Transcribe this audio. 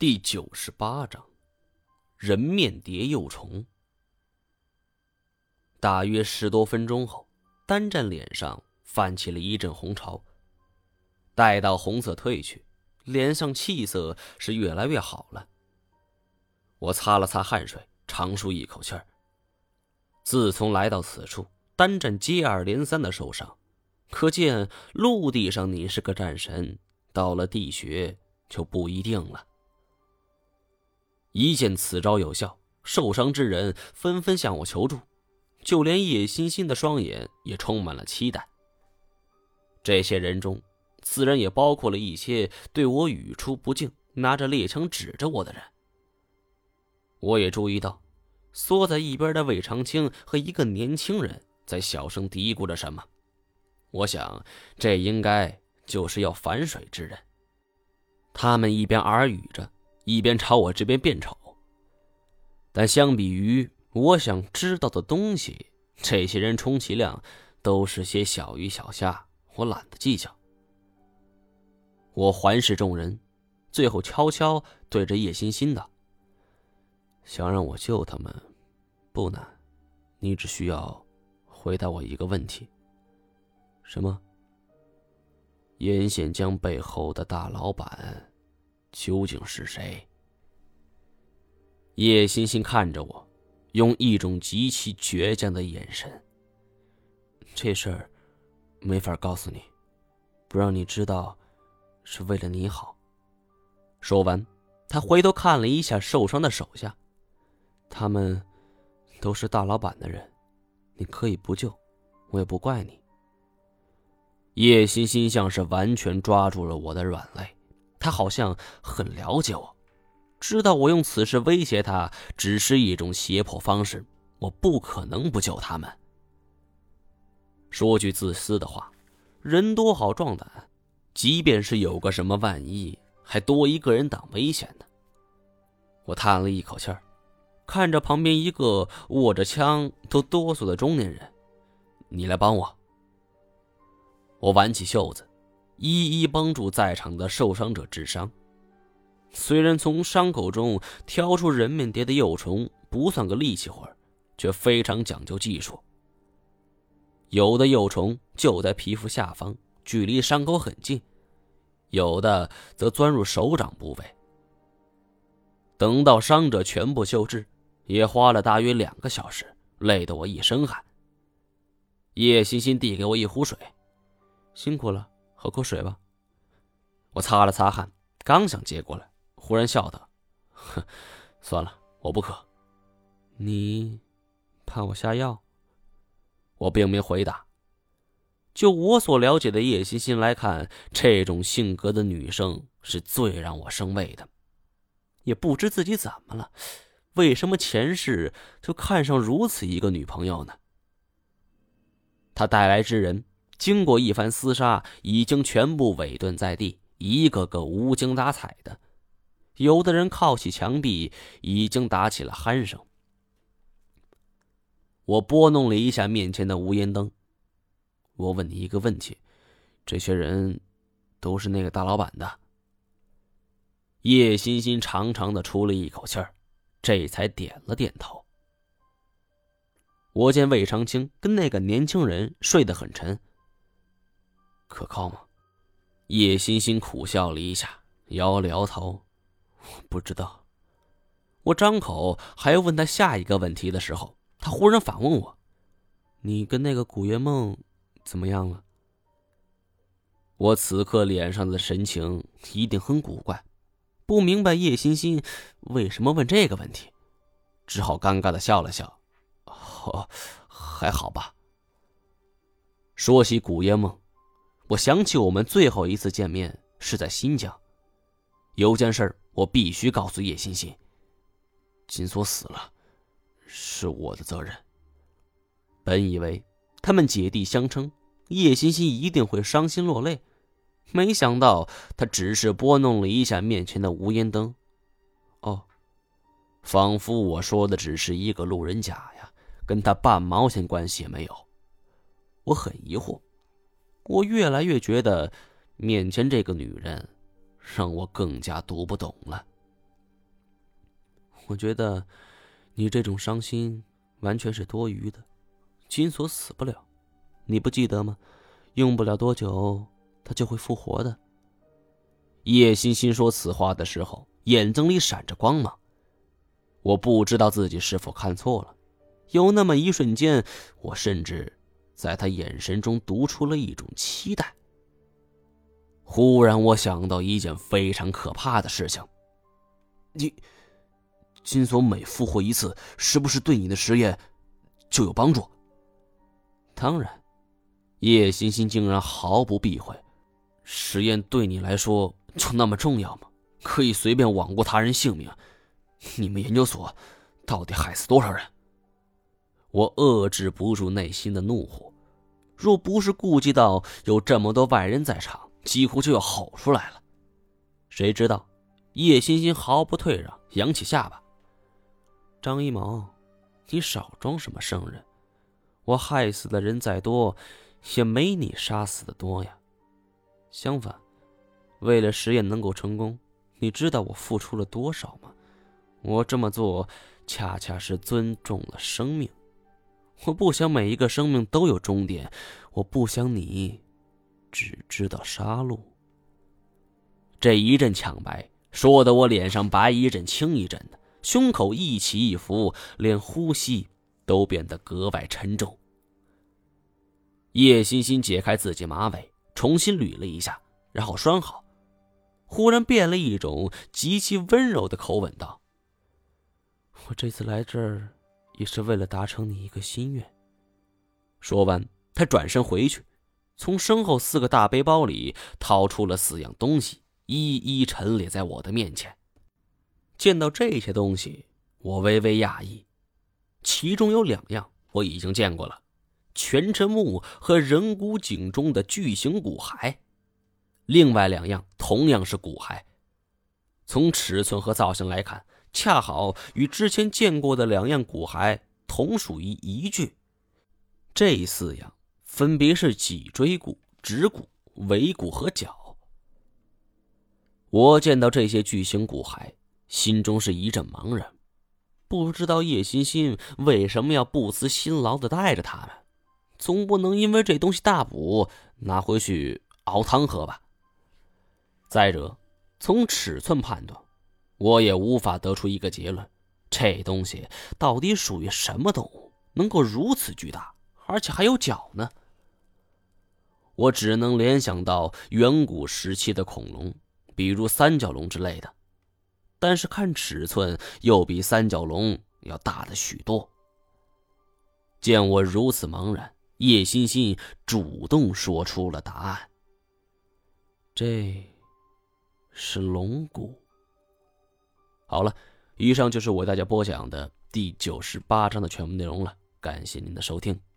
第九十八章，人面蝶幼虫。大约十多分钟后，单战脸上泛起了一阵红潮。待到红色褪去，脸上气色是越来越好了。我擦了擦汗水，长舒一口气儿。自从来到此处，单战接二连三的受伤，可见陆地上你是个战神，到了地穴就不一定了。一见此招有效，受伤之人纷纷向我求助，就连叶欣欣的双眼也充满了期待。这些人中，自然也包括了一些对我语出不敬、拿着猎枪指着我的人。我也注意到，缩在一边的魏长青和一个年轻人在小声嘀咕着什么。我想，这应该就是要反水之人。他们一边耳语着。一边朝我这边变丑，但相比于我想知道的东西，这些人充其量都是些小鱼小虾，我懒得计较。我环视众人，最后悄悄对着叶欣欣道：“想让我救他们，不难，你只需要回答我一个问题。什么？烟县江背后的大老板？”究竟是谁？叶欣欣看着我，用一种极其倔强的眼神。这事儿没法告诉你，不让你知道，是为了你好。说完，他回头看了一下受伤的手下，他们都是大老板的人，你可以不救，我也不怪你。叶欣欣像是完全抓住了我的软肋。他好像很了解我，知道我用此事威胁他只是一种胁迫方式，我不可能不救他们。说句自私的话，人多好壮胆，即便是有个什么万一，还多一个人挡危险呢。我叹了一口气儿，看着旁边一个握着枪都哆嗦的中年人：“你来帮我。”我挽起袖子。一一帮助在场的受伤者治伤。虽然从伤口中挑出人面蝶的幼虫不算个力气活却非常讲究技术。有的幼虫就在皮肤下方，距离伤口很近；有的则钻入手掌部位。等到伤者全部救治，也花了大约两个小时，累得我一身汗。叶欣欣递给我一壶水，辛苦了。喝口水吧。我擦了擦汗，刚想接过来，忽然笑道：“哼，算了，我不渴。你怕我下药？”我并没回答。就我所了解的叶欣欣来看，这种性格的女生是最让我生畏的。也不知自己怎么了，为什么前世就看上如此一个女朋友呢？他带来之人。经过一番厮杀，已经全部委顿在地，一个个无精打采的。有的人靠起墙壁，已经打起了鼾声。我拨弄了一下面前的无烟灯，我问你一个问题：这些人都是那个大老板的？叶欣欣长长的出了一口气儿，这才点了点头。我见魏长青跟那个年轻人睡得很沉。可靠吗？叶欣欣苦笑了一下，摇了摇头，不知道。我张口还要问他下一个问题的时候，他忽然反问我：“你跟那个古月梦怎么样了？”我此刻脸上的神情一定很古怪，不明白叶欣欣为什么问这个问题，只好尴尬的笑了笑：“哦，还好吧。”说起古月梦。我想起我们最后一次见面是在新疆，有件事我必须告诉叶欣欣。金锁死了，是我的责任。本以为他们姐弟相称，叶欣欣一定会伤心落泪，没想到他只是拨弄了一下面前的无烟灯。哦，仿佛我说的只是一个路人甲呀，跟他半毛钱关系也没有。我很疑惑。我越来越觉得，面前这个女人，让我更加读不懂了。我觉得你这种伤心完全是多余的。金锁死不了，你不记得吗？用不了多久，他就会复活的。叶欣欣说此话的时候，眼睛里闪着光芒。我不知道自己是否看错了，有那么一瞬间，我甚至在他眼神中读出了一种期待。忽然，我想到一件非常可怕的事情：你金锁每复活一次，是不是对你的实验就有帮助？当然，叶欣欣竟然毫不避讳：“实验对你来说就那么重要吗？可以随便罔顾他人性命？你们研究所到底害死多少人？”我遏制不住内心的怒火，若不是顾及到有这么多外人在场，几乎就要吼出来了。谁知道，叶欣欣毫不退让，扬起下巴：“张一毛，你少装什么圣人。”我害死的人再多，也没你杀死的多呀。相反，为了实验能够成功，你知道我付出了多少吗？我这么做，恰恰是尊重了生命。我不想每一个生命都有终点，我不想你只知道杀戮。这一阵抢白，说的我脸上白一阵青一阵的，胸口一起一伏，连呼吸。都变得格外沉重。叶欣欣解开自己马尾，重新捋了一下，然后拴好，忽然变了一种极其温柔的口吻道：“我这次来这儿，也是为了达成你一个心愿。”说完，他转身回去，从身后四个大背包里掏出了四样东西，一一陈列在我的面前。见到这些东西，我微微讶异。其中有两样我已经见过了，全辰木和人骨井中的巨型骨骸，另外两样同样是骨骸，从尺寸和造型来看，恰好与之前见过的两样骨骸同属于一具。这四样分别是脊椎骨、指骨、尾骨和脚。我见到这些巨型骨骸，心中是一阵茫然。不知道叶欣欣为什么要不辞辛劳的带着他们，总不能因为这东西大补拿回去熬汤喝吧？再者，从尺寸判断，我也无法得出一个结论：这东西到底属于什么动物，能够如此巨大，而且还有脚呢？我只能联想到远古时期的恐龙，比如三角龙之类的。但是看尺寸，又比三角龙要大的许多。见我如此茫然，叶欣欣主动说出了答案：“这是龙骨。”好了，以上就是我为大家播讲的第九十八章的全部内容了。感谢您的收听。